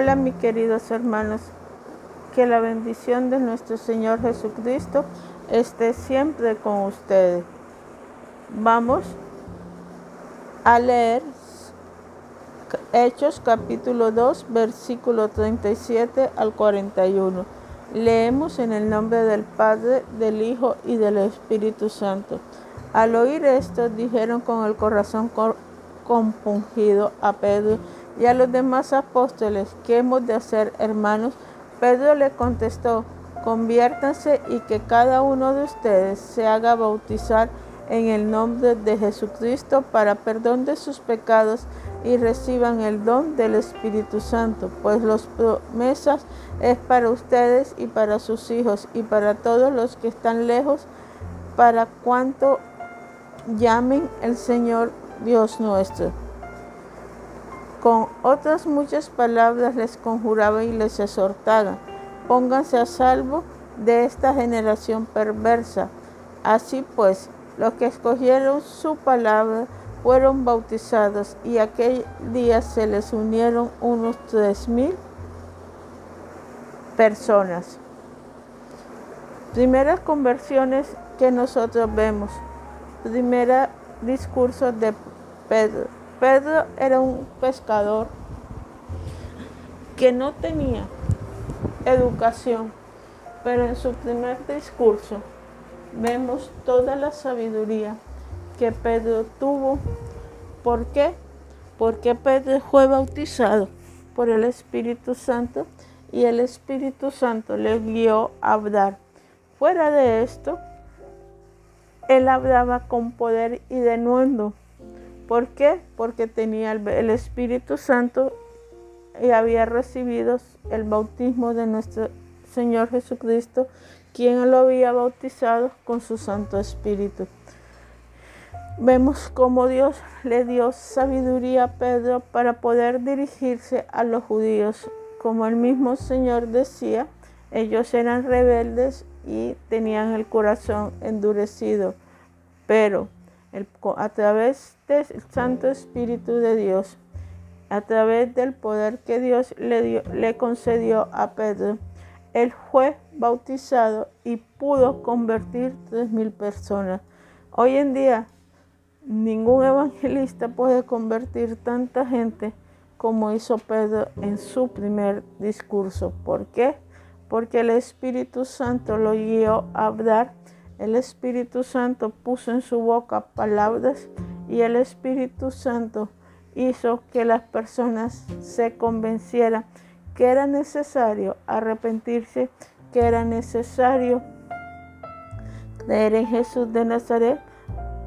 Hola mis queridos hermanos, que la bendición de nuestro Señor Jesucristo esté siempre con ustedes. Vamos a leer Hechos capítulo 2, versículo 37 al 41. Leemos en el nombre del Padre, del Hijo y del Espíritu Santo. Al oír esto, dijeron con el corazón compungido a Pedro y a los demás apóstoles, ¿qué hemos de hacer, hermanos? Pedro le contestó, conviértanse y que cada uno de ustedes se haga bautizar en el nombre de Jesucristo para perdón de sus pecados y reciban el don del Espíritu Santo, pues las promesas es para ustedes y para sus hijos y para todos los que están lejos, para cuanto llamen el Señor Dios nuestro. Con otras muchas palabras les conjuraba y les exhortaba, pónganse a salvo de esta generación perversa. Así pues, los que escogieron su palabra fueron bautizados y aquel día se les unieron unos tres mil personas. Primeras conversiones que nosotros vemos. Primera discurso de Pedro. Pedro era un pescador que no tenía educación, pero en su primer discurso vemos toda la sabiduría que Pedro tuvo. ¿Por qué? Porque Pedro fue bautizado por el Espíritu Santo y el Espíritu Santo le guió a hablar. Fuera de esto, él hablaba con poder y de nuevo ¿Por qué? Porque tenía el, Espíritu Santo y había recibido el bautismo de nuestro Señor Jesucristo, quien lo había bautizado con su Santo Espíritu. Vemos cómo Dios le dio sabiduría a Pedro para poder dirigirse a los judíos. Como el mismo Señor decía, ellos eran rebeldes y tenían el corazón endurecido. Pero a través del Santo Espíritu de Dios, a través del poder que Dios le, dio, le concedió a Pedro, él fue bautizado y pudo convertir tres mil personas. Hoy en día, ningún evangelista puede convertir tanta gente como hizo Pedro en su primer discurso. ¿Por qué? Porque el Espíritu Santo lo guió a hablar el Espíritu Santo puso en su boca palabras y el Espíritu Santo hizo que las personas se convencieran que era necesario arrepentirse, que era necesario creer en Jesús de Nazaret,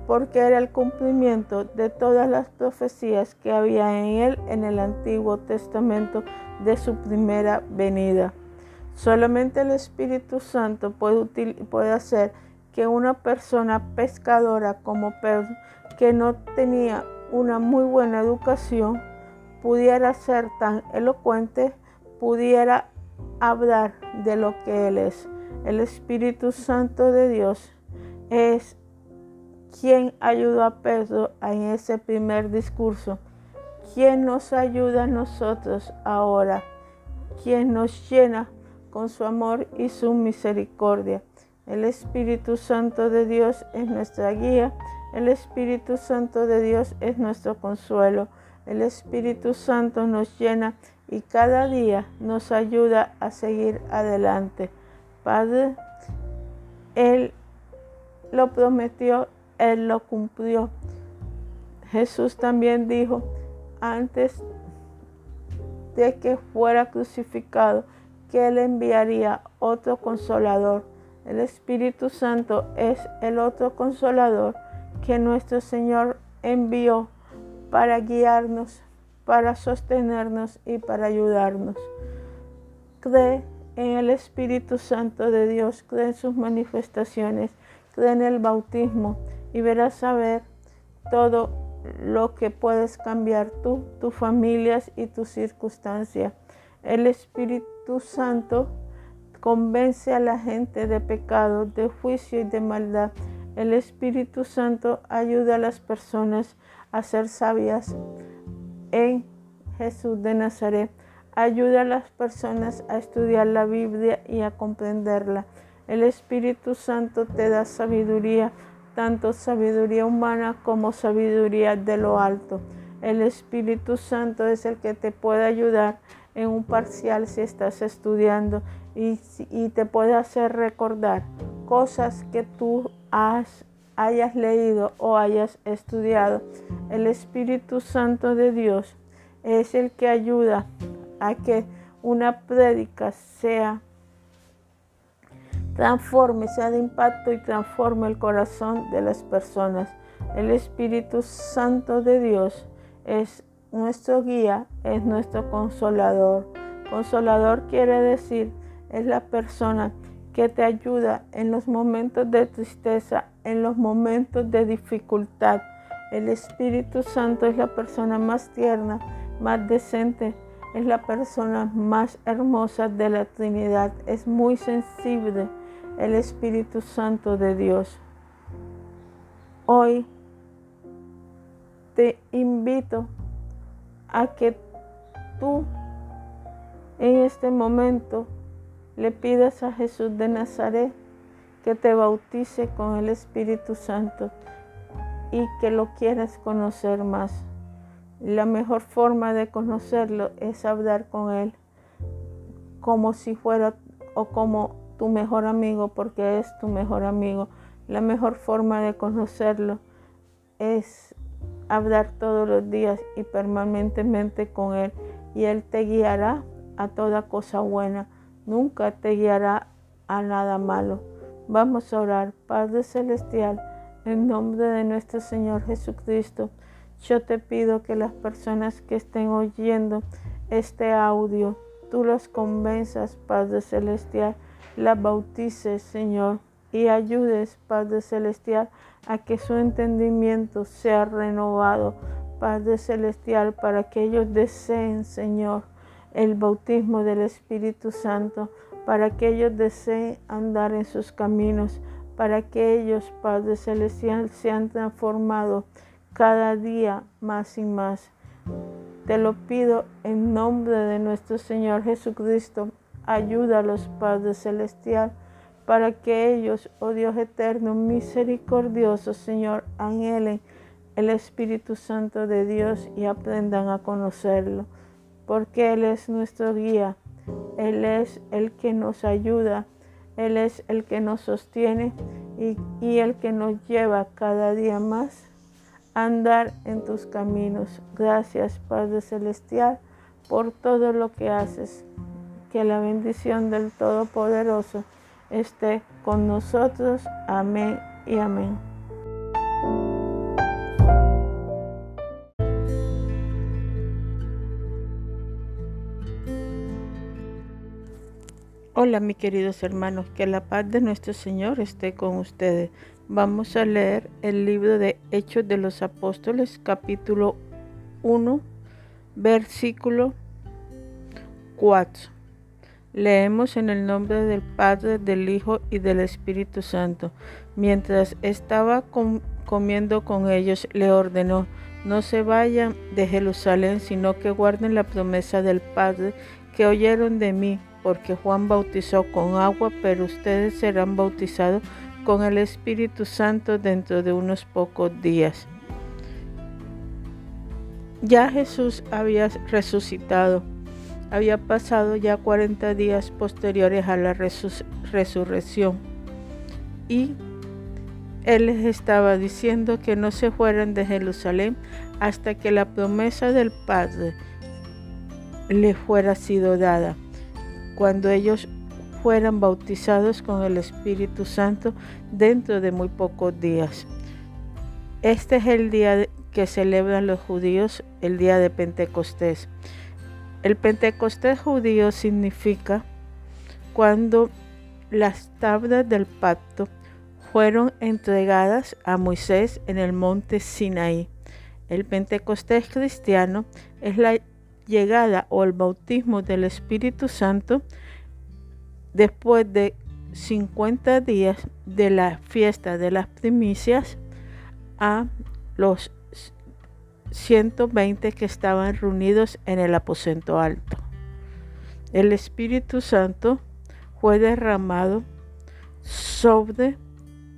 porque era el cumplimiento de todas las profecías que había en él en el Antiguo Testamento de su primera venida. Solamente el Espíritu Santo puede, puede hacer que una persona pescadora como Pedro, que no tenía una muy buena educación, pudiera ser tan elocuente, pudiera hablar de lo que Él es. El Espíritu Santo de Dios es quien ayudó a Pedro en ese primer discurso. Quien nos ayuda a nosotros ahora. Quien nos llena con su amor y su misericordia. El Espíritu Santo de Dios es nuestra guía. El Espíritu Santo de Dios es nuestro consuelo. El Espíritu Santo nos llena y cada día nos ayuda a seguir adelante. Padre, Él lo prometió, Él lo cumplió. Jesús también dijo, antes de que fuera crucificado, que Él enviaría otro consolador el Espíritu Santo es el otro consolador que nuestro Señor envió para guiarnos, para sostenernos y para ayudarnos. Cree en el Espíritu Santo de Dios, cree en sus manifestaciones, cree en el bautismo y verás saber todo lo que puedes cambiar tú, tus familias y tus circunstancias. El Espíritu Santo convence a la gente de pecado, de juicio y de maldad. El Espíritu Santo ayuda a las personas a ser sabias en Jesús de Nazaret, Ayuda a las personas a estudiar la Biblia y a comprenderla. El Espíritu Santo te da sabiduría, tanto sabiduría humana como sabiduría de lo alto. El Espíritu Santo es el que te puede ayudar en un parcial si estás estudiando y, te puede hacer recordar cosas que tú has, hayas leído o hayas estudiado. El Espíritu Santo de Dios es el que ayuda a que una prédica sea transforme, sea de impacto y transforme el corazón de las personas. El Espíritu Santo de Dios es nuestro guía, es nuestro consolador. Consolador quiere decir, es la persona que te ayuda en los momentos de tristeza, en los momentos de dificultad. El Espíritu Santo es la persona más tierna, más decente, es la persona más hermosa de la Trinidad. Es muy sensible el Espíritu Santo de Dios. Hoy te invito a que tú en este momento le pidas a Jesús de Nazaret que te bautice con el Espíritu Santo y que lo quieras conocer más. La mejor forma de conocerlo es hablar con Él como si fuera o como tu mejor amigo, porque es tu mejor amigo. La mejor forma de conocerlo es hablar todos los días y permanentemente con Él. Y Él te guiará a toda cosa buena. Nunca te guiará a nada malo. Vamos a orar. Padre Celestial, en nombre de nuestro Señor Jesucristo, yo te pido que las personas que estén oyendo este audio, tú los convenzas, Padre Celestial, las bautices, Señor, y ayudes, Padre Celestial, a que su entendimiento sea renovado, Padre Celestial, para que ellos deseen, Señor, el bautismo del Espíritu Santo, para que ellos deseen andar en sus caminos, para que ellos, Padre Celestial, sean transformados cada día más y más. Te lo pido en nombre de nuestro Señor Jesucristo. Ayúdalos, Padre Celestial para que ellos, oh Dios eterno, misericordioso, Señor, anhelen el Espíritu Santo de Dios y aprendan a conocerlo, porque Él es nuestro guía, Él es el que nos ayuda, Él es el que nos sostiene y, el que nos lleva cada día más a andar en tus caminos. Gracias, Padre Celestial, por todo lo que haces. Que la bendición del Todopoderoso esté con nosotros. Amén y amén. Hola mis queridos hermanos, que la paz de nuestro Señor esté con ustedes. Vamos a leer el libro de Hechos de los Apóstoles, capítulo 1, versículo 4. Leemos en el nombre del Padre, del Hijo y del Espíritu Santo. Mientras estaba comiendo con ellos, le ordenó, no se vayan de Jerusalén, sino que guarden la promesa del Padre que oyeron de mí, porque Juan bautizó con agua, pero ustedes serán bautizados con el Espíritu Santo dentro de unos pocos días. Ya Jesús había resucitado. Había pasado ya 40 días posteriores a la resurrección. Y él les estaba diciendo que no se fueran de Jerusalén hasta que la promesa del Padre le fuera sido dada, cuando ellos fueran bautizados con el Espíritu Santo dentro de muy pocos días. Este es el día que celebran los judíos, el día de Pentecostés. El Pentecostés judío significa cuando las tablas del pacto fueron entregadas a Moisés en el monte Sinaí. El Pentecostés cristiano es la llegada o el bautismo del Espíritu Santo después de 50 días de la fiesta de las primicias a los 120 que estaban reunidos en el aposento alto. el Espíritu Santo fue derramado sobre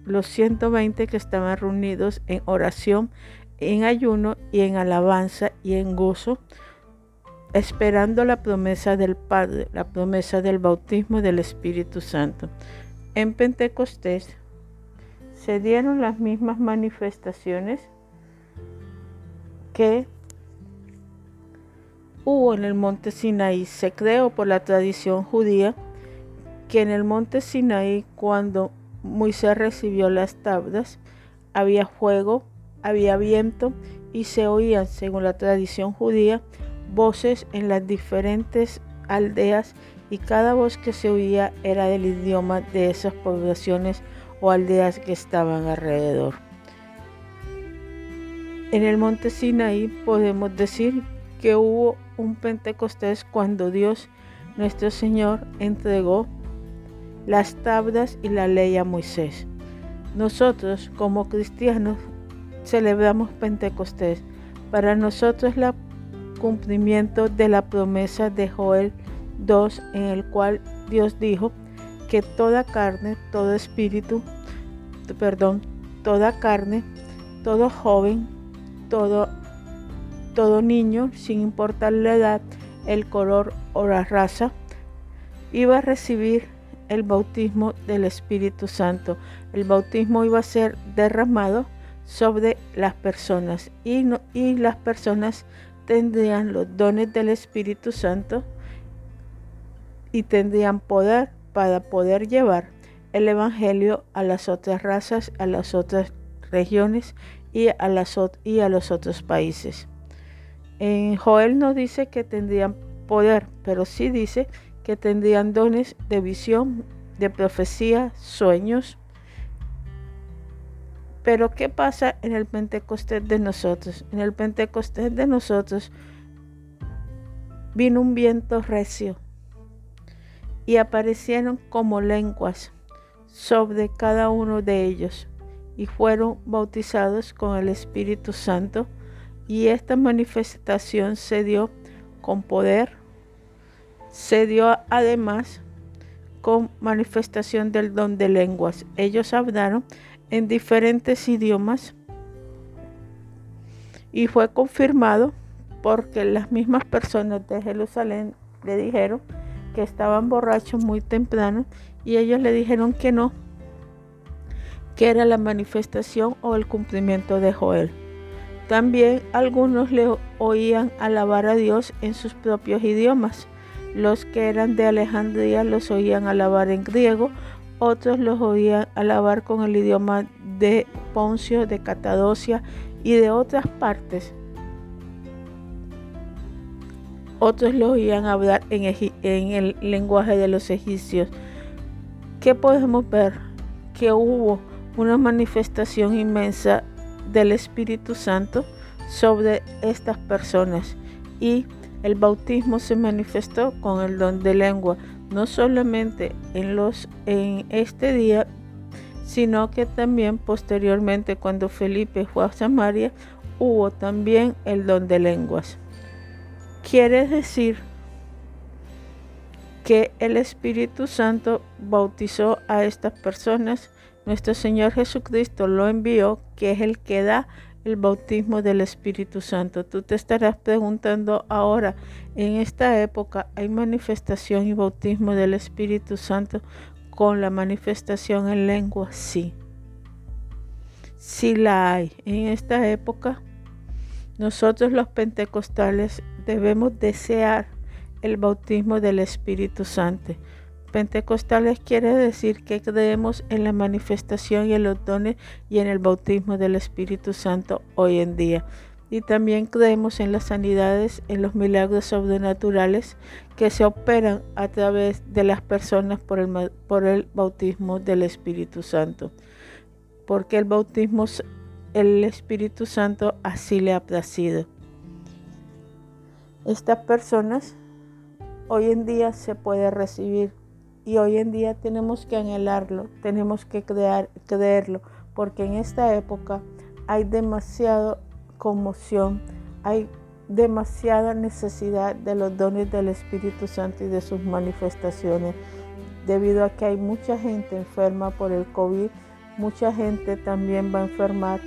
los 120 que estaban reunidos en oración, en ayuno y en alabanza y en gozo, esperando la promesa del Padre, la promesa del bautismo del Espíritu Santo. En Pentecostés se dieron las mismas manifestaciones que hubo en el monte Sinaí. Se creó por la tradición judía que en el monte Sinaí, cuando Moisés recibió las tablas, había fuego, había viento y se oían, según la tradición judía, voces en las diferentes aldeas y cada voz que se oía era del idioma de esas poblaciones o aldeas que estaban alrededor. En el monte Sinaí podemos decir que hubo un Pentecostés cuando Dios, nuestro Señor, entregó las tablas y la ley a Moisés. Nosotros como cristianos celebramos Pentecostés. Para nosotros el cumplimiento de la promesa de Joel 2 en el cual Dios dijo que toda carne, todo espíritu, perdón, toda carne, todo joven, todo, todo niño, sin importar la edad, el color o la raza, iba a recibir el bautismo del Espíritu Santo. El bautismo iba a ser derramado sobre las personas y, y las personas tendrían los dones del Espíritu Santo y tendrían poder para poder llevar el Evangelio a las otras razas, a las otras regiones y a, las, y a los otros países. En Joel no dice que tendrían poder, pero sí dice que tendrían dones de visión, de profecía, sueños. Pero ¿qué pasa en el Pentecostés de nosotros? En el Pentecostés de nosotros vino un viento recio y aparecieron como lenguas sobre cada uno de ellos y fueron bautizados con el Espíritu Santo y esta manifestación se dio con poder, se dio además con manifestación del don de lenguas. Ellos hablaron en diferentes idiomas y fue confirmado porque las mismas personas de Jerusalén le dijeron que estaban borrachos muy temprano y ellos le dijeron que no, que era la manifestación o el cumplimiento de Joel. También algunos le oían alabar a Dios en sus propios idiomas. Los que eran de Alejandría los oían alabar en griego, otros los oían alabar con el idioma de Poncio, de Catadocia y de otras partes. Otros los oían hablar en, en el lenguaje de los egipcios. ¿Qué podemos ver? Que hubo una manifestación inmensa del Espíritu Santo sobre estas personas y el bautismo se manifestó con el don de lengua, no solamente en, los, en este día, sino que también posteriormente cuando Felipe fue a Samaria, hubo también el don de lenguas. Quiere decir que el Espíritu Santo bautizó a estas personas nuestro Señor Jesucristo lo envió, que es el que da el bautismo del Espíritu Santo. Tú te estarás preguntando ahora, en esta época hay manifestación y bautismo del Espíritu Santo con la manifestación en lengua, sí. Sí la hay. En esta época, nosotros los pentecostales debemos desear el bautismo del Espíritu Santo pentecostales quiere decir que creemos en la manifestación y en los dones y en el bautismo del Espíritu Santo hoy en día. Y también creemos en las sanidades, en los milagros sobrenaturales que se operan a través de las personas por el, por el bautismo del Espíritu Santo. Porque el bautismo, el Espíritu Santo así le ha placido. Estas personas hoy en día se puede recibir y hoy en día tenemos que anhelarlo, tenemos que creerlo, porque en esta época hay demasiada conmoción, hay demasiada necesidad de los dones del Espíritu Santo y de sus manifestaciones, debido a que hay mucha gente enferma por el COVID, mucha gente también va a enfermar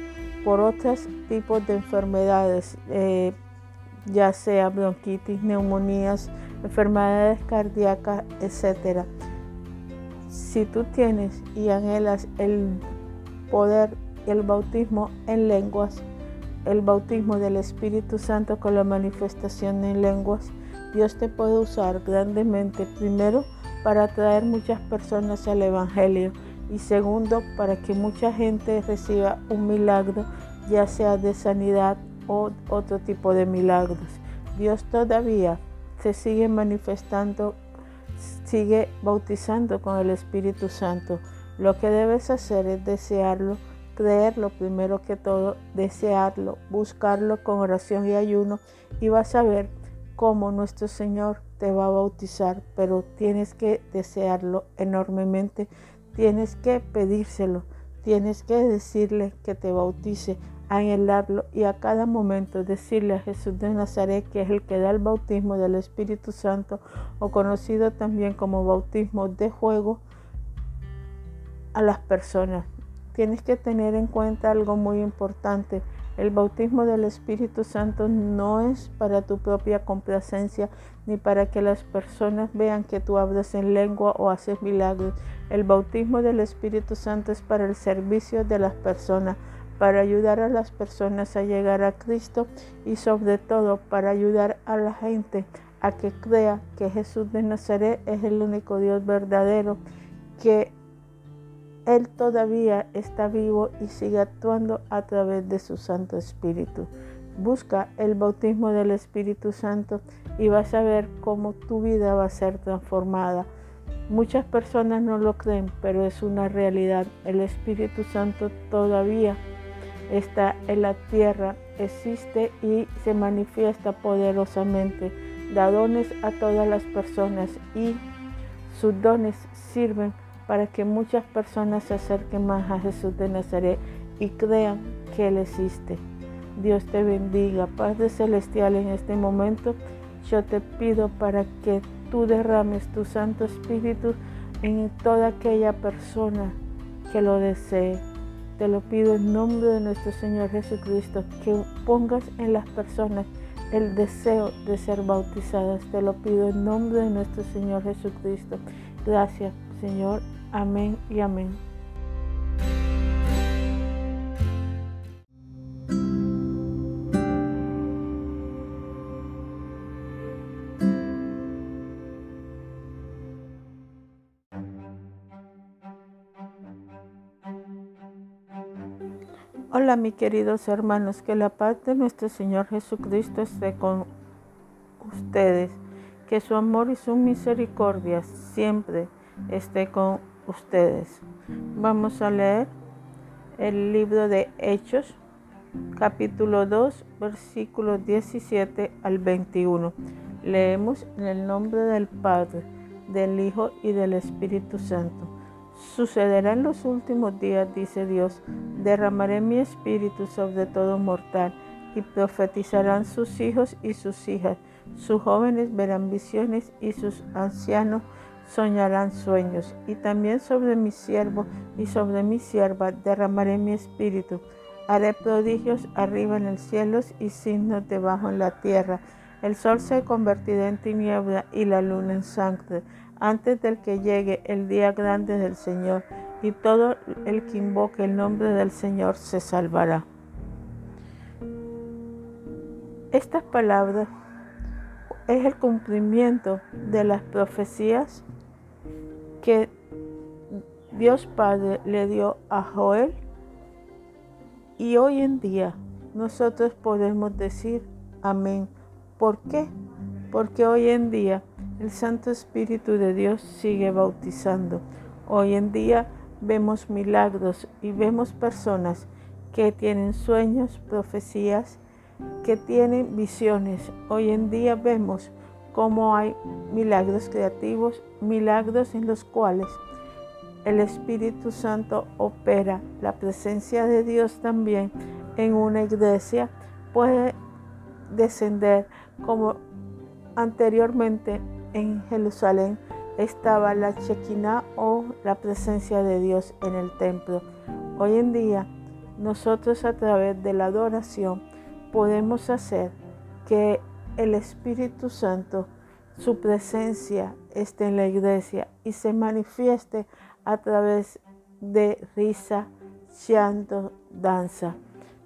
por otros tipos de enfermedades, eh, ya sea bronquitis, neumonías, enfermedades cardíacas, etc. Si tú tienes y anhelas el poder y el bautismo en lenguas, el bautismo del Espíritu Santo con la manifestación en lenguas, Dios te puede usar grandemente, primero, para traer muchas personas al Evangelio y segundo, para que mucha gente reciba un milagro, ya sea de sanidad o otro tipo de milagros. Dios todavía se sigue manifestando, sigue bautizando con el Espíritu Santo. Lo que debes hacer es desearlo creerlo primero que todo, desearlo, buscarlo con oración y ayuno y vas a ver cómo nuestro Señor te va a bautizar, pero tienes que desearlo enormemente, tienes que pedírselo, tienes que decirle que te bautice, anhelarlo y a cada momento decirle a Jesús de Nazaret que es el que da el bautismo del Espíritu Santo o conocido también como bautismo de juego a las personas tienes que tener en cuenta algo muy importante. El bautismo del Espíritu Santo no es para tu propia complacencia ni para que las personas vean que tú hablas en lengua o haces milagros. El bautismo del Espíritu Santo es para el servicio de las personas, para ayudar a las personas a llegar a Cristo y sobre todo para ayudar a la gente a que crea que Jesús de Nazaret es el único Dios verdadero, que él todavía está vivo y sigue actuando a través de su Santo Espíritu. Busca el bautismo del Espíritu Santo y vas a ver cómo tu vida va a ser transformada. Muchas personas no lo creen, pero es una realidad. El Espíritu Santo todavía está en la tierra, existe y se manifiesta poderosamente. Da dones a todas las personas y sus dones sirven para que muchas personas se acerquen más a Jesús de Nazaret y crean que Él existe. Dios te bendiga, Padre Celestial, en este momento yo te pido para que tú derrames tu Santo Espíritu en toda aquella persona que lo desee. Te lo pido en nombre de nuestro Señor Jesucristo, que pongas en las personas el deseo de ser bautizadas. Te lo pido en nombre de nuestro Señor Jesucristo. Gracias, Señor. Amén y amén. Hola mis queridos hermanos, que la paz de nuestro Señor Jesucristo esté con ustedes, que su amor y su misericordia siempre esté con ustedes. Vamos a leer el libro de Hechos, capítulo 2, versículos 17 al 21. Leemos en el nombre del Padre, del Hijo y del Espíritu Santo. Sucederá en los últimos días, dice Dios, derramaré mi espíritu sobre todo mortal y profetizarán sus hijos y sus hijas. Sus jóvenes verán visiones y sus ancianos soñarán sueños, y también sobre mi siervo y sobre mi sierva derramaré mi espíritu. Haré prodigios arriba en el cielo y signos debajo en la tierra. El sol se convertirá en tiniebla y la luna en sangre, antes del que llegue el día grande del Señor, y todo el que invoque el nombre del Señor se salvará. Estas palabras es el cumplimiento de las profecías que Dios Padre le dio a Joel y hoy en día nosotros podemos decir amén. ¿Por qué? Porque hoy en día el Santo Espíritu de Dios sigue bautizando. Hoy en día vemos milagros y vemos personas que tienen sueños, profecías, que tienen visiones. Hoy en día vemos cómo hay milagros creativos, milagros en los cuales el Espíritu Santo opera, la presencia de Dios también en una iglesia puede descender como anteriormente en Jerusalén estaba la Shekinah o la presencia de Dios en el templo. Hoy en día nosotros a través de la adoración podemos hacer que el Espíritu Santo, su presencia esté en la iglesia y se manifieste a través de risa, llanto, danza.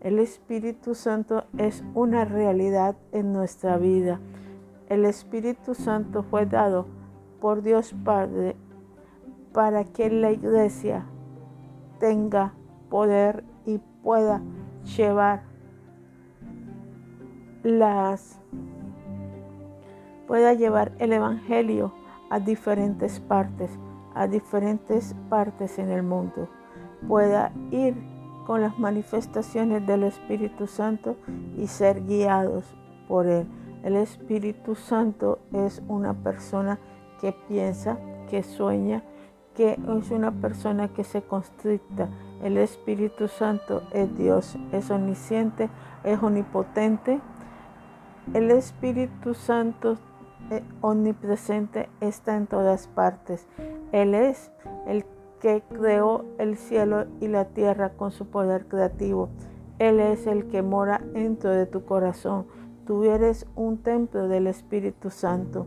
El Espíritu Santo es una realidad en nuestra vida. El Espíritu Santo fue dado por Dios Padre para que la iglesia tenga poder y pueda llevar las pueda llevar el evangelio a diferentes partes, a diferentes partes en el mundo. Pueda ir con las manifestaciones del Espíritu Santo y ser guiados por Él. El Espíritu Santo es una persona que piensa, que sueña, que es una persona que se constricta. El Espíritu Santo es Dios, es omnisciente, es omnipotente. El Espíritu Santo eh, omnipresente está en todas partes. Él es el que creó el cielo y la tierra con su poder creativo. Él es el que mora dentro de tu corazón. Tú eres un templo del Espíritu Santo.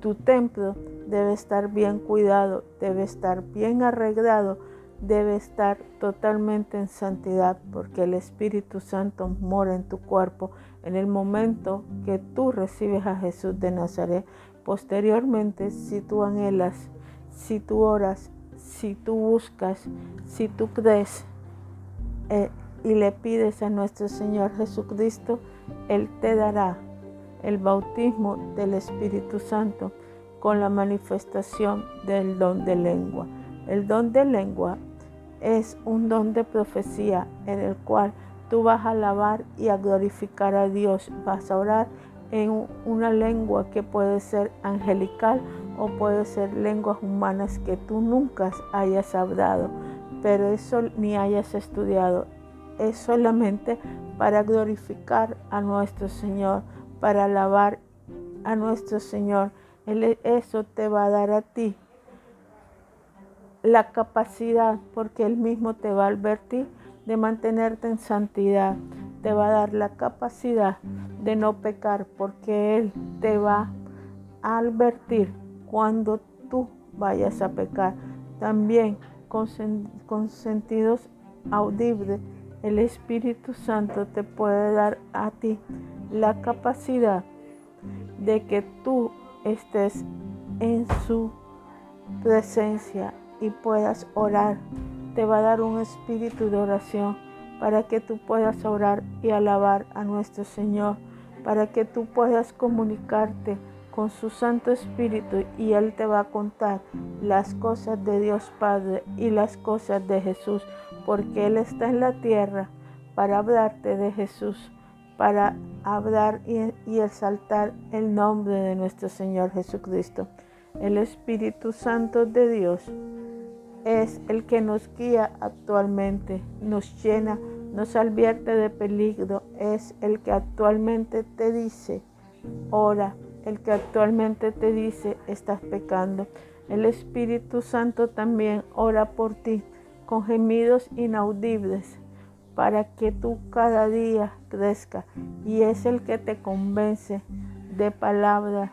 Tu templo debe estar bien cuidado, debe estar bien arreglado, debe estar totalmente en santidad, porque el Espíritu Santo mora en tu cuerpo en el momento que tú recibes a Jesús de Nazaret. Posteriormente, si tú anhelas, si tú oras, si tú buscas, si tú crees eh, y le pides a nuestro Señor Jesucristo, Él te dará el bautismo del Espíritu Santo con la manifestación del don de lengua. El don de lengua es un don de profecía en el cual tú vas a alabar y a glorificar a Dios, vas a orar en una lengua que puede ser angelical o puede ser lenguas humanas que tú nunca hayas hablado, pero eso ni hayas estudiado. Es solamente para glorificar a nuestro Señor, para alabar a nuestro Señor. eso te va a dar a ti la capacidad, porque Él mismo te va a advertir de mantenerte en santidad. Te va a dar la capacidad de no pecar, porque Él te va a advertir cuando tú vayas a pecar. También con, con sentidos audibles, el Espíritu Santo te puede dar a ti la capacidad de que tú estés en su presencia y puedas orar. Te va a dar un espíritu de oración para que tú puedas orar y alabar a nuestro Señor, para que tú puedas comunicarte con su Santo Espíritu y Él te va a contar las cosas de Dios Padre y las cosas de Jesús, porque Él está en la tierra para hablarte de Jesús, para hablar y, exaltar el nombre de nuestro Señor Jesucristo. El Espíritu Santo de Dios es el que nos guía actualmente, nos llena, nos advierte de peligro, es el que actualmente te dice, ora, el que actualmente te dice, estás pecando. El Espíritu Santo también ora por ti con gemidos inaudibles para que tú cada día crezca y es el que te convence de palabra,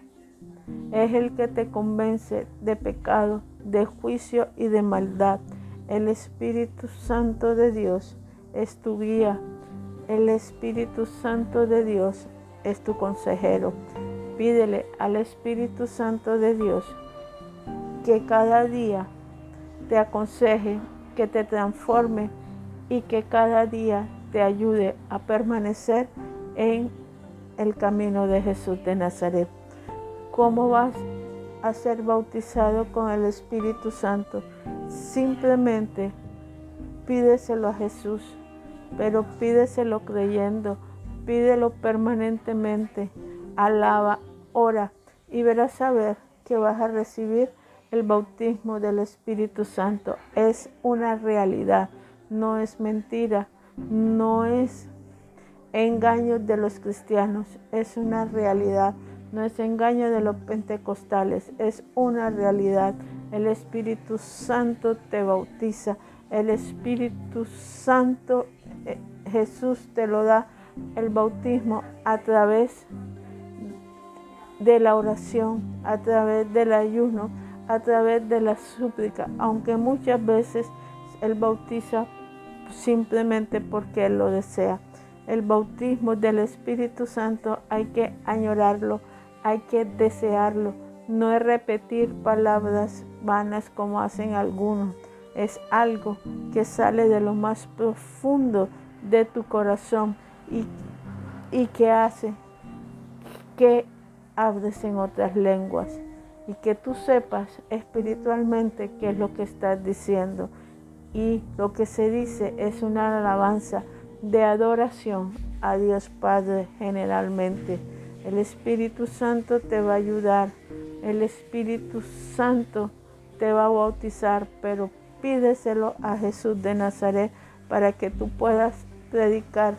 es el que te convence de pecado, de juicio y de maldad. El Espíritu Santo de Dios es tu guía. El Espíritu Santo de Dios es tu consejero. Pídele al Espíritu Santo de Dios que cada día te aconseje, que te transforme y que cada día te ayude a permanecer en el camino de Jesús de Nazaret. ¿Cómo vas a ser bautizado con el Espíritu Santo? Simplemente pídeselo a Jesús, pero pídeselo creyendo, pídelo permanentemente alaba, ora y verás a ver que vas a recibir el bautismo del Espíritu Santo. Es una realidad, no es mentira, no es engaño de los cristianos, es una realidad. No es engaño de los pentecostales, es una realidad. El Espíritu Santo te bautiza. El Espíritu Santo, eh, Jesús te lo da el bautismo a través de la oración, a través del ayuno, a través de la súplica, aunque muchas veces Él bautiza simplemente porque Él lo desea. El bautismo del Espíritu Santo hay que añorarlo, hay que desearlo. No es repetir palabras vanas como hacen algunos. Es algo que sale de lo más profundo de tu corazón y, y que hace que hables en otras lenguas y que tú sepas espiritualmente qué es lo que estás diciendo. Y lo que se dice es una alabanza de adoración a Dios Padre generalmente. El Espíritu Santo te va a ayudar. El Espíritu Santo te va a bautizar, pero pídeselo a Jesús de Nazaret para que tú puedas predicar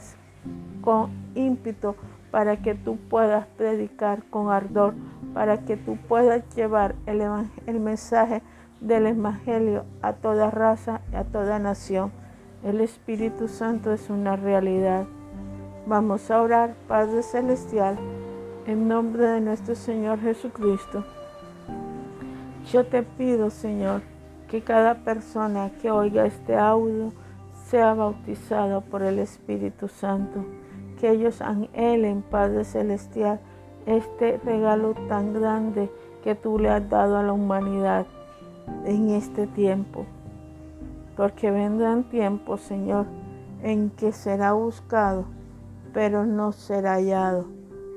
con ímpetu, para que tú puedas predicar con ardor, para que tú puedas llevar el, mensaje del Evangelio a toda raza y a toda nación. El Espíritu Santo es una realidad. Vamos a orar, Padre Celestial, en nombre de nuestro Señor Jesucristo. Yo te pido, Señor, que cada persona que oiga este audio sea bautizado por el Espíritu Santo, que ellos anhelen, Padre Celestial, este regalo tan grande que tú le has dado a la humanidad en este tiempo. Porque vendrán tiempos, Señor, en que será buscado, pero no será hallado.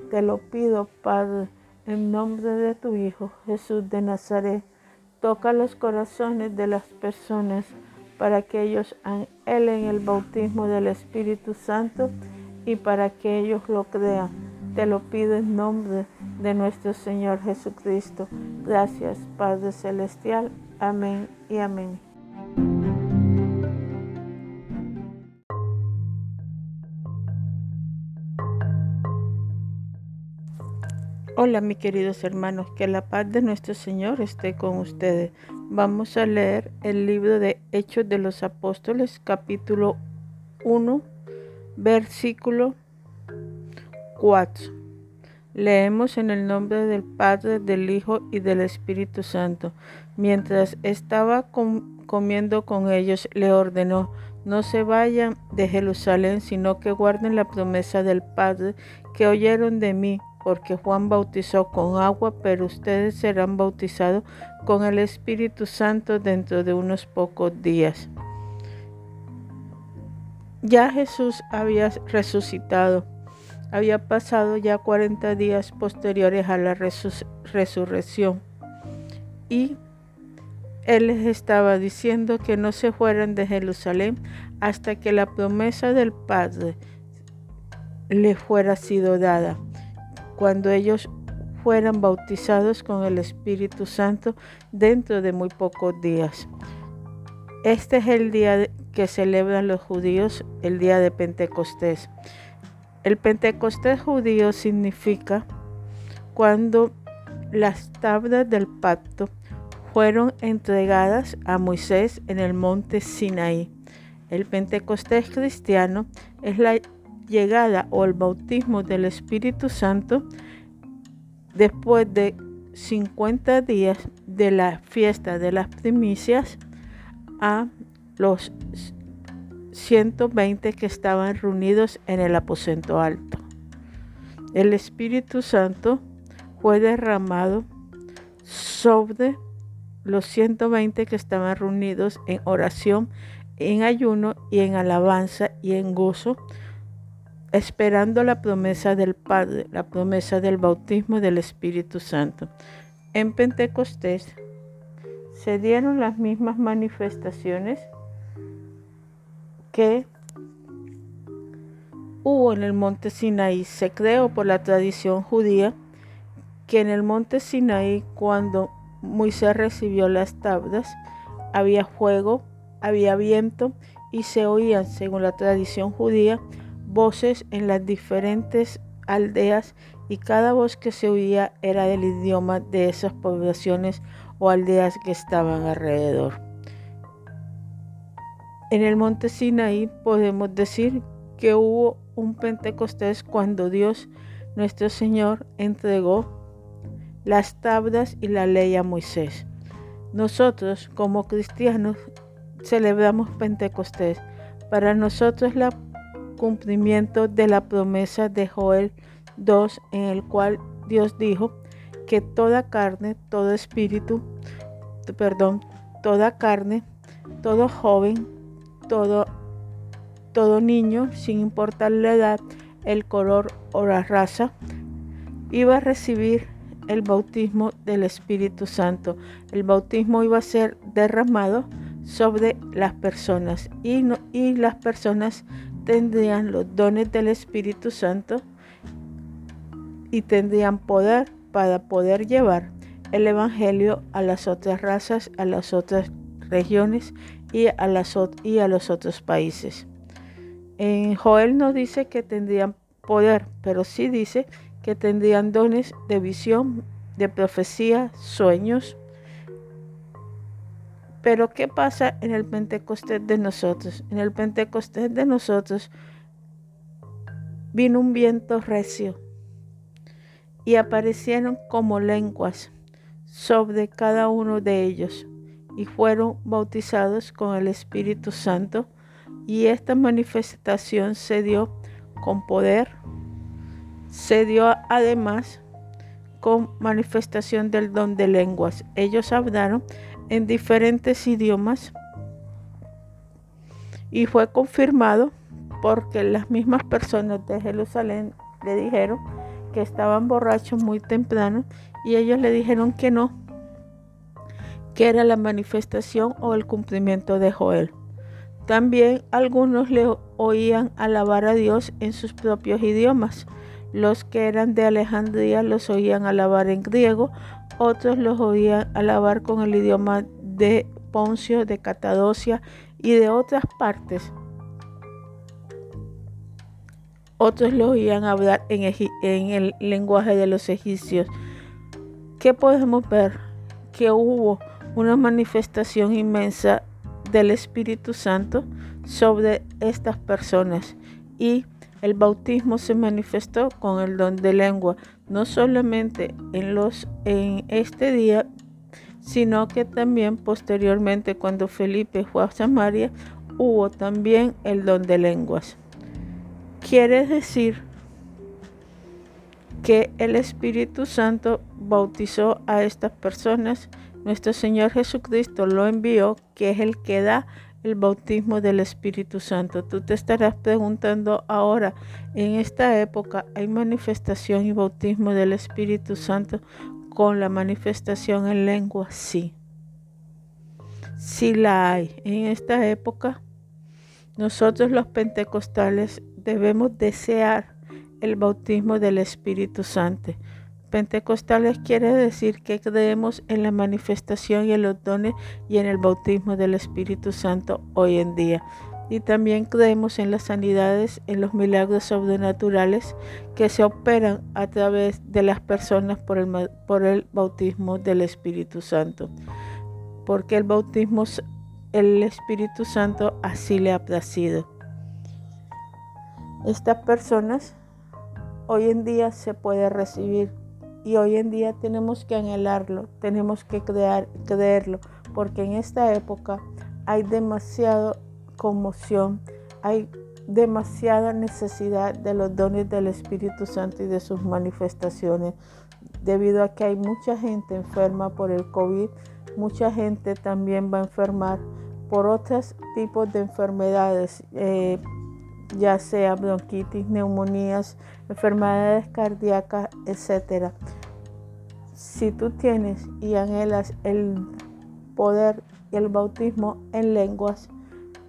Te lo pido, Padre, en nombre de tu Hijo, Jesús de Nazaret. Toca los corazones de las personas para que ellos anhelen el bautismo del Espíritu Santo y para que ellos lo crean. Te lo pido en nombre de nuestro Señor Jesucristo. Gracias, Padre Celestial. Amén y amén. Hola mis queridos hermanos, que la paz de nuestro Señor esté con ustedes. Vamos a leer el libro de Hechos de los Apóstoles, capítulo 1, versículo 4. Leemos en el nombre del Padre, del Hijo y del Espíritu Santo. Mientras estaba comiendo con ellos, le ordenó, no se vayan de Jerusalén, sino que guarden la promesa del Padre que oyeron de mí porque Juan bautizó con agua, pero ustedes serán bautizados con el Espíritu Santo dentro de unos pocos días. Ya Jesús había resucitado, había pasado ya 40 días posteriores a la resurrección. Y él les estaba diciendo que no se fueran de Jerusalén hasta que la promesa del Padre le fuera sido dada. Cuando ellos fueran bautizados con el Espíritu Santo dentro de muy pocos días. Este es el día que celebran los judíos, el día de Pentecostés. El Pentecostés judío significa cuando las tablas del pacto fueron entregadas a Moisés en el monte Sinaí. El Pentecostés cristiano es la llegada o el bautismo del Espíritu Santo después de 50 días de la fiesta de las primicias a los 120 que estaban reunidos en el aposento alto. El Espíritu Santo fue derramado sobre los 120 que estaban reunidos en oración, en ayuno y en alabanza y en gozo esperando la promesa del Padre, la promesa del bautismo del Espíritu Santo. En Pentecostés se dieron las mismas manifestaciones que hubo en el monte Sinaí. Se creó por la tradición judía que en el monte Sinaí, cuando Moisés recibió las tablas, había fuego, había viento y se oían, según la tradición judía, voces en las diferentes aldeas y cada voz que se oía era del idioma de esas poblaciones o aldeas que estaban alrededor. En el monte Sinaí podemos decir que hubo un Pentecostés cuando Dios nuestro Señor entregó las tablas y la ley a Moisés. Nosotros como cristianos celebramos Pentecostés. Para nosotros el cumplimiento de la promesa de Joel 2 en el cual Dios dijo que toda carne, todo espíritu, perdón, toda carne, todo joven, todo, todo niño, sin importar la edad, el color o la raza, iba a recibir el bautismo del Espíritu Santo. El bautismo iba a ser derramado sobre las personas y, y las personas tendrían los dones del Espíritu Santo y tendrían poder para poder llevar el Evangelio a las otras razas, a las otras regiones y a, los otros países. En Joel no dice que tendrían poder, pero sí dice que tendrían dones de visión, de profecía, sueños. Pero ¿qué pasa en el Pentecostés de nosotros? En el Pentecostés de nosotros vino un viento recio y aparecieron como lenguas sobre cada uno de ellos y fueron bautizados con el Espíritu Santo y esta manifestación se dio con poder se dio además con manifestación del don de lenguas. Ellos hablaron en diferentes idiomas y fue confirmado porque las mismas personas de Jerusalén le dijeron que estaban borrachos muy temprano y ellos le dijeron que no, que era la manifestación o el cumplimiento de Joel. También algunos le oían alabar a Dios en sus propios idiomas los que eran de Alejandría los oían alabar en griego, otros los oían alabar con el idioma de Poncio, de Catadocia y de otras partes. Otros los oían hablar en, en el lenguaje de los egipcios. ¿Qué podemos ver? Que hubo una manifestación inmensa del Espíritu Santo sobre estas personas y el bautismo se manifestó con el don de lengua, no solamente en, los, en este día, sino que también posteriormente cuando Felipe fue a Samaria, hubo también el don de lenguas. Quiere decir que el Espíritu Santo bautizó a estas personas. Nuestro Señor Jesucristo lo envió, que es el que da el bautismo del Espíritu Santo. Tú te estarás preguntando ahora, en esta época hay manifestación y bautismo del Espíritu Santo con la manifestación en lengua, sí. Sí la hay. En esta época, nosotros los pentecostales debemos desear el bautismo del Espíritu Santo. Pentecostales quiere decir que creemos en la manifestación y en los dones y en el bautismo del Espíritu Santo hoy en día. Y también creemos en las sanidades, en los milagros sobrenaturales que se operan a través de las personas por el, por el bautismo del Espíritu Santo. Porque el bautismo, el Espíritu Santo así le ha placido. Estas personas hoy en día se puede recibir y hoy en día tenemos que anhelarlo, tenemos que creerlo, porque en esta época hay demasiada conmoción, hay demasiada necesidad de los dones del Espíritu Santo y de sus manifestaciones, debido a que hay mucha gente enferma por el COVID, mucha gente también va a enfermar por otros tipos de enfermedades, eh, ya sea bronquitis, neumonías, enfermedades cardíacas, etc. Si tú tienes y anhelas el poder y el bautismo en lenguas,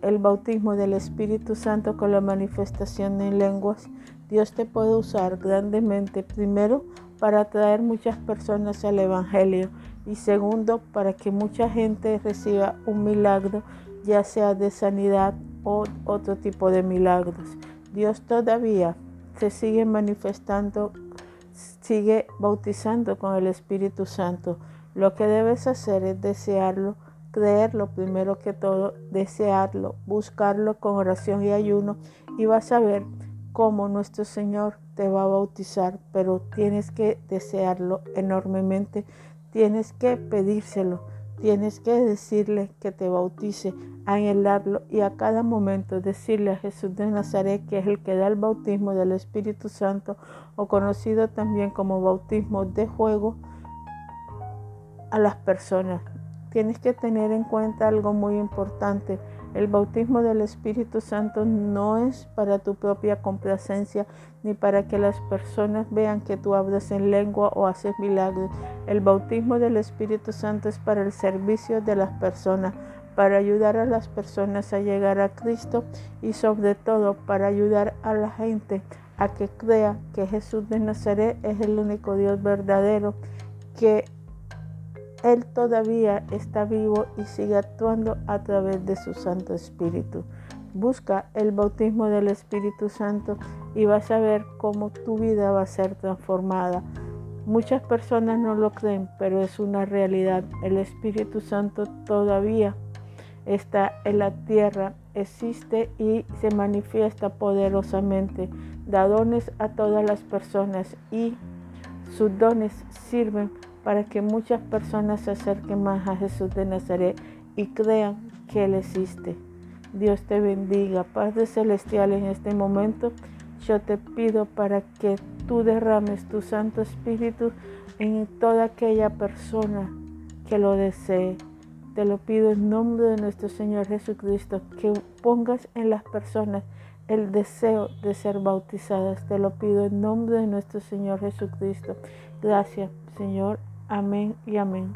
el bautismo del Espíritu Santo con la manifestación en lenguas, Dios te puede usar grandemente, primero, para atraer muchas personas al Evangelio y segundo, para que mucha gente reciba un milagro, ya sea de sanidad o otro tipo de milagros. Dios todavía se sigue manifestando, sigue bautizando con el Espíritu Santo. Lo que debes hacer es desearlo, creerlo primero que todo, desearlo, buscarlo con oración y ayuno y vas a ver cómo nuestro Señor te va a bautizar, pero tienes que desearlo enormemente, tienes que pedírselo, tienes que decirle que te bautice, anhelarlo y a cada momento decirle a Jesús de Nazaret, que es el que da el bautismo del Espíritu Santo, o conocido también como bautismo de juego, a las personas. Tienes que tener en cuenta algo muy importante el bautismo del Espíritu Santo no es para tu propia complacencia ni para que las personas vean que tú hablas en lengua o haces milagros. El bautismo del Espíritu Santo es para el servicio de las personas, para ayudar a las personas a llegar a Cristo y sobre todo para ayudar a la gente a que crea que Jesús de Nazaret es el único Dios verdadero, que él todavía está vivo y sigue actuando a través de su Santo Espíritu. Busca el bautismo del Espíritu Santo y vas a ver cómo tu vida va a ser transformada. Muchas personas no lo creen, pero es una realidad. El Espíritu Santo todavía está en la tierra, existe y se manifiesta poderosamente. Da dones a todas las personas y sus dones sirven para que muchas personas se acerquen más a Jesús de Nazaret y crean que Él existe. Dios te bendiga. Padre Celestial, en este momento yo te pido para que tú derrames tu Santo Espíritu en toda aquella persona que lo desee. Te lo pido en nombre de nuestro Señor Jesucristo, que pongas en las personas el deseo de ser bautizadas. Te lo pido en nombre de nuestro Señor Jesucristo. Gracias, Señor. Amén y amén.